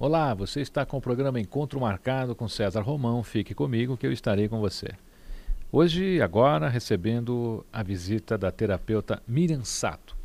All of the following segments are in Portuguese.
Olá, você está com o programa Encontro Marcado com César Romão. Fique comigo que eu estarei com você. Hoje, agora, recebendo a visita da terapeuta Miriam Sato.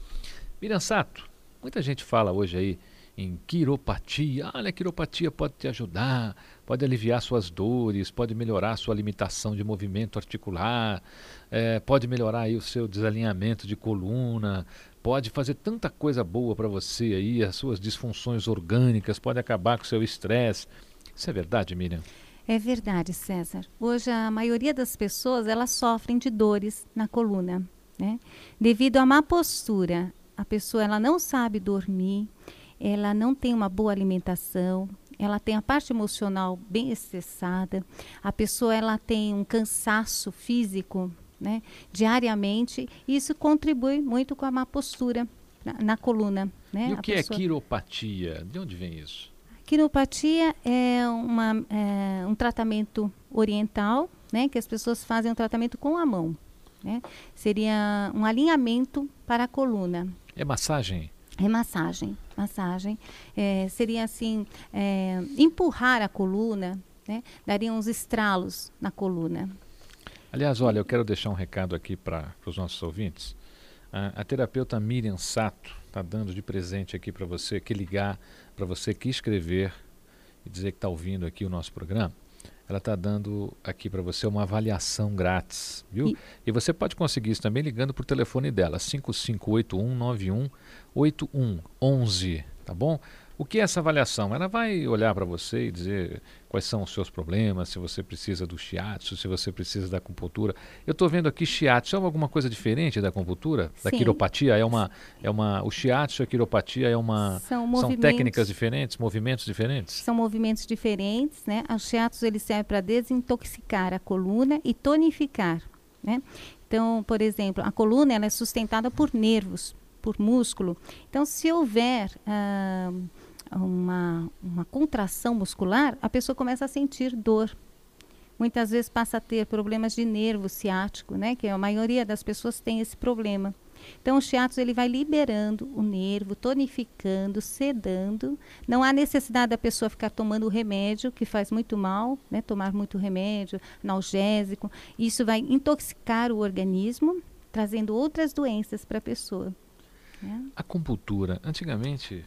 Miriam Sato, muita gente fala hoje aí em quiropatia. Olha, a quiropatia pode te ajudar, pode aliviar suas dores, pode melhorar sua limitação de movimento articular, é, pode melhorar aí o seu desalinhamento de coluna, pode fazer tanta coisa boa para você aí, as suas disfunções orgânicas, pode acabar com o seu estresse. Isso é verdade, Miriam? É verdade, César. Hoje a maioria das pessoas elas sofrem de dores na coluna, né? Devido à má postura, a pessoa ela não sabe dormir, ela não tem uma boa alimentação, ela tem a parte emocional bem excessada, a pessoa ela tem um cansaço físico, né, diariamente, isso contribui muito com a má postura na, na coluna. Né? E o que é pessoa... é quiropatia? De onde vem isso? Quiropatia é, uma, é um tratamento oriental, né, que as pessoas fazem um tratamento com a mão. Né? Seria um alinhamento para a coluna. É massagem? É massagem, massagem. É, seria assim, é, empurrar a coluna, né? daria uns estralos na coluna. Aliás, olha, eu quero deixar um recado aqui para os nossos ouvintes. A, a, terapeuta Miriam Sato está dando de presente aqui para você que ligar, para você que escrever e dizer que está ouvindo aqui o nosso programa ela está dando aqui para você uma avaliação grátis, viu? E, e, você pode conseguir isso também ligando para o telefone dela, 5581918111, tá bom? O que é essa avaliação? Ela vai olhar para você e dizer quais são os seus problemas, se você precisa do shiatsu, se você precisa da acupuntura. Eu estou vendo aqui shiatsu, é alguma coisa diferente da acupuntura? Sim. Da quiropatia? É uma, é uma, o shiatsu e a quiropatia é uma, são, são técnicas diferentes, movimentos diferentes? São movimentos diferentes, né? O shiatsu ele serve para desintoxicar a coluna e tonificar, né? Então, por exemplo, a coluna ela é sustentada por nervos, por músculo. Então, se houver ah, uma, uma contração muscular, a pessoa começa a sentir dor. Muitas vezes passa a ter problemas de nervo ciático, né? Que a maioria das pessoas tem esse problema. Então, o shiatsu ele vai liberando o nervo, tonificando, sedando. Não há necessidade da pessoa ficar tomando remédio, que faz muito mal, né? Tomar muito remédio, analgésico. Isso vai intoxicar o organismo, trazendo outras doenças para a pessoa. Né? A Acupuntura. Antigamente,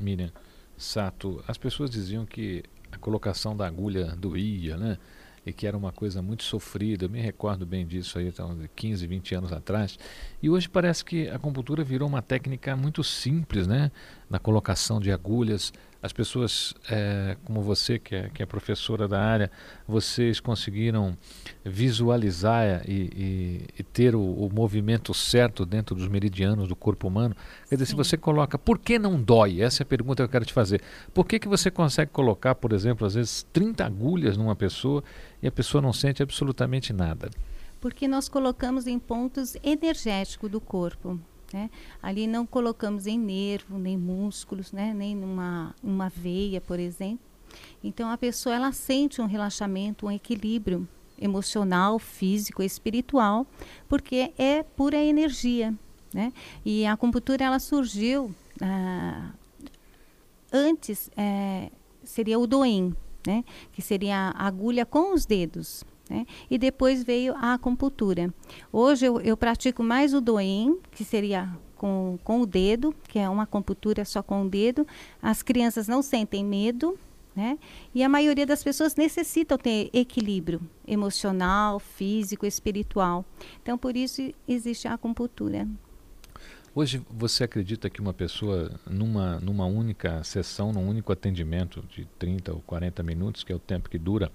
Miriam Sato, as pessoas diziam que a colocação da agulha doía, né? E que era uma coisa muito sofrida. Eu me recordo bem disso aí, então, 15, 20 anos atrás. E hoje parece que a acupuntura virou uma técnica muito simples, né? Na colocação de agulhas as pessoas é, como você, que é, que é professora da área, vocês conseguiram visualizar e, e, e ter o, o, movimento certo dentro dos meridianos do corpo humano? Quer dizer, Sim. se você coloca, por que não dói? Essa é a pergunta que eu quero te fazer. Por que, que você consegue colocar, por exemplo, às vezes 30 agulhas numa pessoa e a pessoa não sente absolutamente nada? Porque nós colocamos em pontos energéticos do corpo. Né? Ali não colocamos em nervo, nem músculos, né? nem numa uma veia, por exemplo. Então a pessoa ela sente um relaxamento, um equilíbrio emocional, físico, espiritual, porque é pura energia, né? E a acupuntura ela surgiu ah, antes é, seria o doim, né? Que seria a agulha com os dedos, né? E depois veio a acupuntura. Hoje eu, eu pratico mais o doim, que seria com, com o dedo, que é uma acupuntura só com o dedo. As crianças não sentem medo, né? E a maioria das pessoas necessitam ter equilíbrio emocional, físico, espiritual. Então, por isso existe a acupuntura. Hoje, você acredita que uma pessoa, numa, numa única sessão, num único atendimento de 30 ou 40 minutos, que é o tempo que dura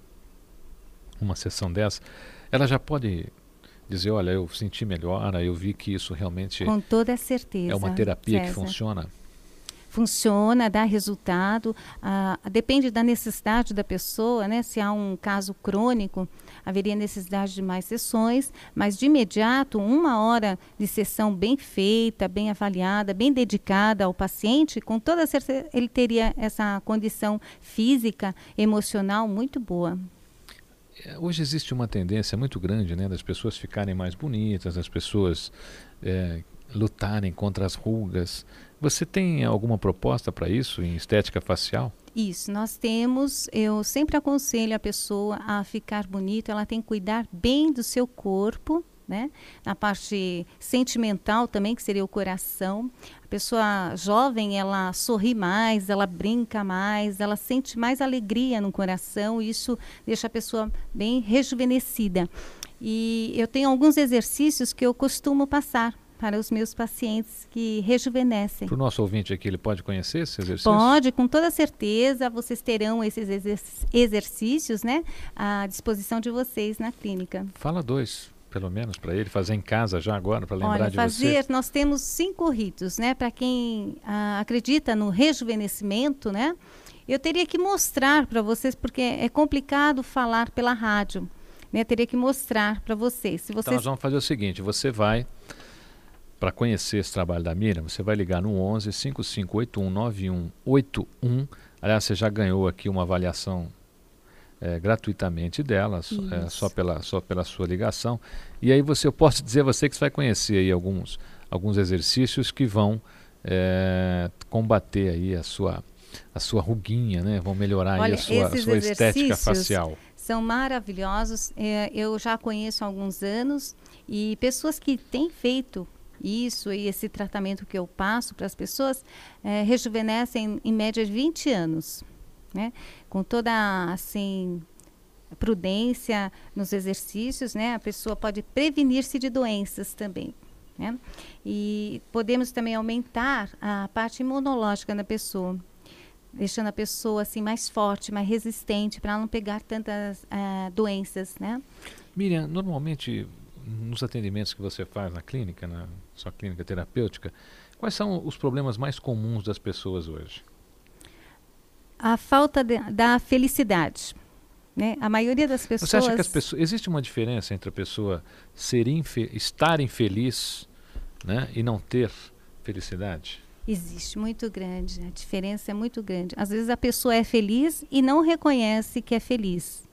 uma sessão dessa, ela já pode dizer, olha, eu senti melhor, eu vi que isso realmente com toda certeza é uma terapia César. que funciona. Funciona, dá resultado, ah, depende da necessidade da pessoa, né? Se há um caso crônico, haveria necessidade de mais sessões, mas de imediato, uma hora de sessão bem feita, bem avaliada, bem dedicada ao paciente, com toda certeza ele teria essa condição física, emocional muito boa. É, hoje existe uma tendência muito grande né, das pessoas ficarem mais bonitas, das pessoas é, lutarem contra as rugas. Você tem alguma proposta para isso em estética facial? Isso, nós temos, eu sempre aconselho a pessoa a ficar bonito, ela tem que cuidar bem do seu corpo, né? Na parte sentimental também, que seria o coração. A pessoa jovem, ela sorri mais, ela brinca mais, ela sente mais alegria no coração, e isso deixa a pessoa bem rejuvenescida. E eu tenho alguns exercícios que eu costumo passar para os meus pacientes que rejuvenescem. Para o nosso ouvinte aqui, ele pode conhecer esse exercício? Pode, com toda certeza. Vocês terão esses exercícios né, à disposição de vocês na clínica. Fala dois pelo menos, para ele fazer em casa já agora, para lembrar Olha, de fazer, você? nós temos cinco ritos, né? Para quem ah, acredita no rejuvenescimento, né? Eu teria que mostrar para vocês, porque é complicado falar pela rádio. Né? Eu teria que mostrar para vocês. Se vocês. Então nós vamos fazer o seguinte: você vai, para conhecer esse trabalho da Miriam, você vai ligar no 11 5581 9181. Aliás, você já ganhou aqui uma avaliação é, gratuitamente dela, é, só, pela, só pela sua ligação. E aí você, eu posso dizer a você que você vai conhecer aí alguns, alguns exercícios que vão é, combater aí a sua, a sua ruguinha, né? Vão melhorar Olha, aí a sua, a sua estética facial. São maravilhosos. É, eu já conheço há alguns anos e pessoas que têm feito isso e esse tratamento que eu passo para as pessoas é, rejuvenescem em média de 20 anos né? Com toda assim prudência nos exercícios, né? A pessoa pode prevenir-se de doenças também. Né? E podemos também aumentar a parte imunológica da pessoa, deixando a pessoa assim mais forte, mais resistente para não pegar tantas uh, doenças, né? Miriam, normalmente nos atendimentos que você faz na clínica, na sua clínica terapêutica, quais são os problemas mais comuns das pessoas hoje? A falta de, da felicidade. Né? A maioria das pessoas. Você acha que as pessoas. Existe uma diferença entre a pessoa ser infe, estar infeliz né, e não ter felicidade? Existe, muito grande. A diferença é muito grande. Às vezes a pessoa é feliz e não reconhece que é feliz.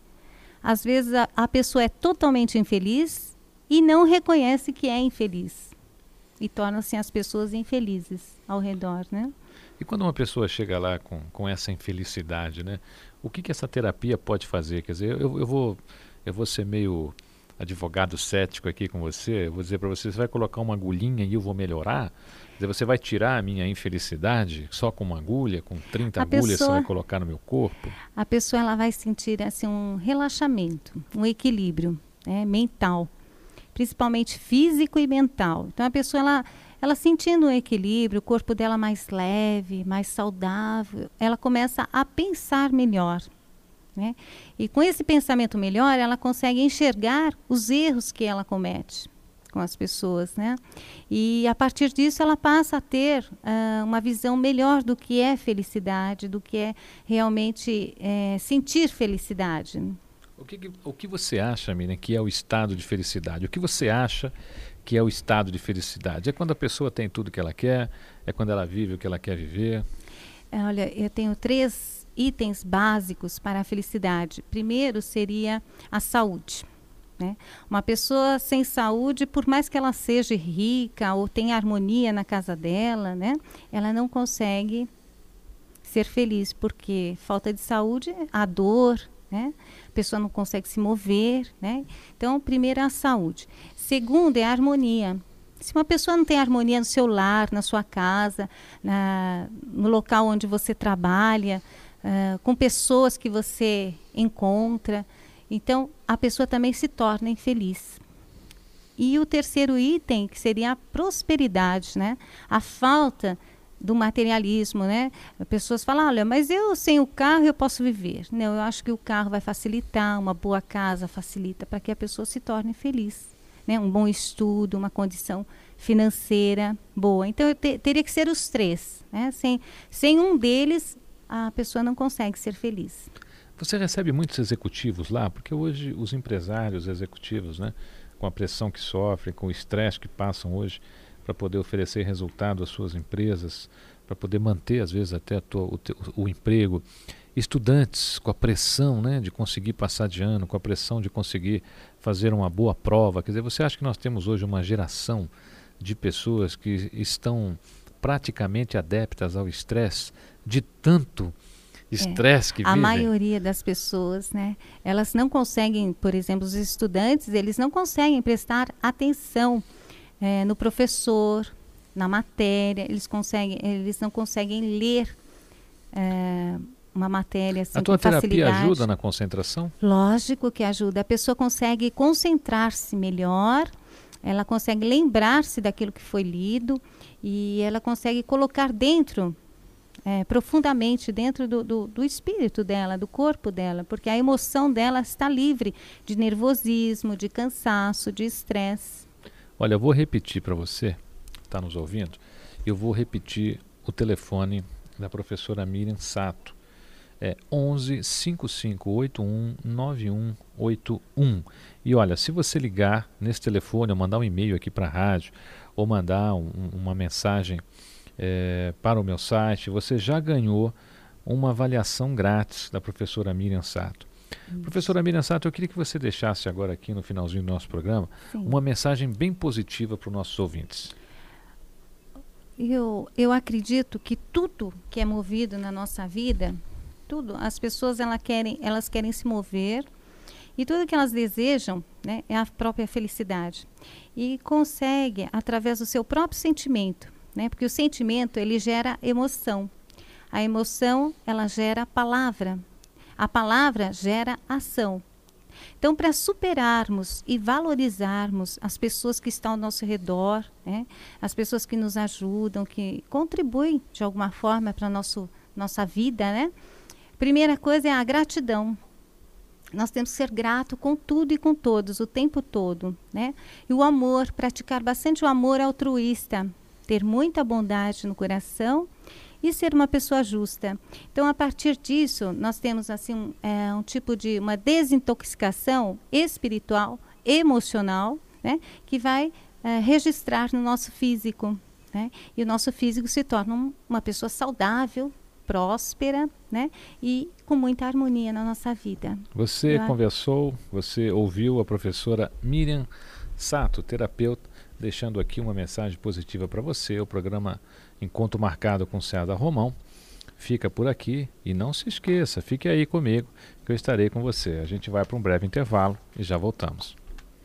Às vezes a, a pessoa é totalmente infeliz e não reconhece que é infeliz. E torna-se as pessoas infelizes ao redor, né? E quando uma pessoa chega lá com, com essa infelicidade, né? O que, que essa terapia pode fazer? Quer dizer, eu, eu, vou, eu vou ser meio advogado cético aqui com você, eu vou dizer para você, você vai colocar uma agulhinha e eu vou melhorar? Quer dizer, você vai tirar a minha infelicidade só com uma agulha, com 30 a agulhas pessoa, você vai colocar no meu corpo? A pessoa ela vai sentir assim, um relaxamento, um equilíbrio né, mental, principalmente físico e mental. Então a pessoa ela ela sentindo um equilíbrio, o corpo dela mais leve, mais saudável, ela começa a pensar melhor. Né? E com esse pensamento melhor, ela consegue enxergar os erros que ela comete com as pessoas, né? E a partir disso ela passa a ter uh, uma visão melhor do que é felicidade, do que é realmente é, sentir felicidade. O que, o que você acha, Miriam, que é o estado de felicidade? O que você acha que é o estado de felicidade? É quando a pessoa tem tudo que ela quer? É quando ela vive o que ela quer viver? É, olha, eu tenho três itens básicos para a felicidade. Primeiro seria a saúde. Né? Uma pessoa sem saúde, por mais que ela seja rica ou tenha harmonia na casa dela, né? ela não consegue ser feliz, porque falta de saúde, a dor, né? a pessoa não consegue se mover. Né? Então, primeiro é a saúde. Segundo é a harmonia. Se uma pessoa não tem harmonia no seu lar, na sua casa, na, no local onde você trabalha, uh, com pessoas que você encontra, então a pessoa também se torna infeliz. E o terceiro item, que seria a prosperidade, né? a falta do materialismo, né? Pessoas falam, olha, mas eu sem o carro eu posso viver. Não, eu acho que o carro vai facilitar, uma boa casa facilita para que a pessoa se torne feliz. Né? Um bom estudo, uma condição financeira boa. Então te, teria que ser os três. Né? Sem, sem um deles, a pessoa não consegue ser feliz. Você recebe muitos executivos lá, porque hoje os empresários executivos, né, com a pressão que sofrem, com o estresse que passam hoje, para poder oferecer resultado às suas empresas, para poder manter, às vezes, até tua, o, teu, o emprego. Estudantes com a pressão né, de conseguir passar de ano, com a pressão de conseguir fazer uma boa prova. Quer dizer, você acha que nós temos hoje uma geração de pessoas que estão praticamente adeptas ao estresse, de tanto estresse é, que A maioria das pessoas, né, elas não conseguem, por exemplo, os estudantes, eles não conseguem prestar atenção é, no professor, na matéria, eles conseguem, eles não conseguem ler é, uma matéria assim, A tua terapia facilidade. ajuda na concentração? Lógico que ajuda. A pessoa consegue concentrar-se melhor, ela consegue lembrar-se daquilo que foi lido e ela consegue colocar dentro é, profundamente dentro do, do, do, espírito dela, do corpo dela, porque a emoção dela está livre de nervosismo, de cansaço, de estresse. Olha, eu vou repetir para você, está nos ouvindo, eu vou repetir o telefone da professora Miriam Sato. É 11 5581 9181. E olha, se você ligar nesse telefone ou mandar um e-mail aqui para a rádio ou mandar um, uma mensagem é, para o meu site, você já ganhou uma avaliação grátis da professora Miriam Sato. Isso. Professora Miriam Sato, eu queria que você deixasse agora aqui no finalzinho do nosso programa Sim. uma mensagem bem positiva para os nossos ouvintes. Eu, eu acredito que tudo que é movido na nossa vida, tudo, as pessoas elas querem, elas querem se mover e tudo que elas desejam né, é a própria felicidade. E consegue através do seu próprio sentimento né? Porque o sentimento ele gera emoção. A emoção ela gera palavra. A palavra gera ação. Então, para superarmos e valorizarmos as pessoas que estão ao nosso redor, né? as pessoas que nos ajudam, que contribuem de alguma forma para a nossa vida, né? primeira coisa é a gratidão. Nós temos que ser grato com tudo e com todos, o tempo todo. Né? E o amor, praticar bastante o amor altruísta, ter muita bondade no coração e ser uma pessoa justa. Então, a partir disso, nós temos assim um, é, um tipo de uma desintoxicação espiritual, emocional, né, que vai é, registrar no nosso físico. Né? E o nosso físico se torna um, uma pessoa saudável, próspera, né? E com muita harmonia na nossa vida. Você Eu conversou, você ouviu a professora Miriam Sato, terapeuta deixando aqui uma mensagem positiva para você. O programa Encontro Marcado com César Romão fica por aqui e não se esqueça, fique aí comigo que eu estarei com você. A gente vai para um breve intervalo e já voltamos.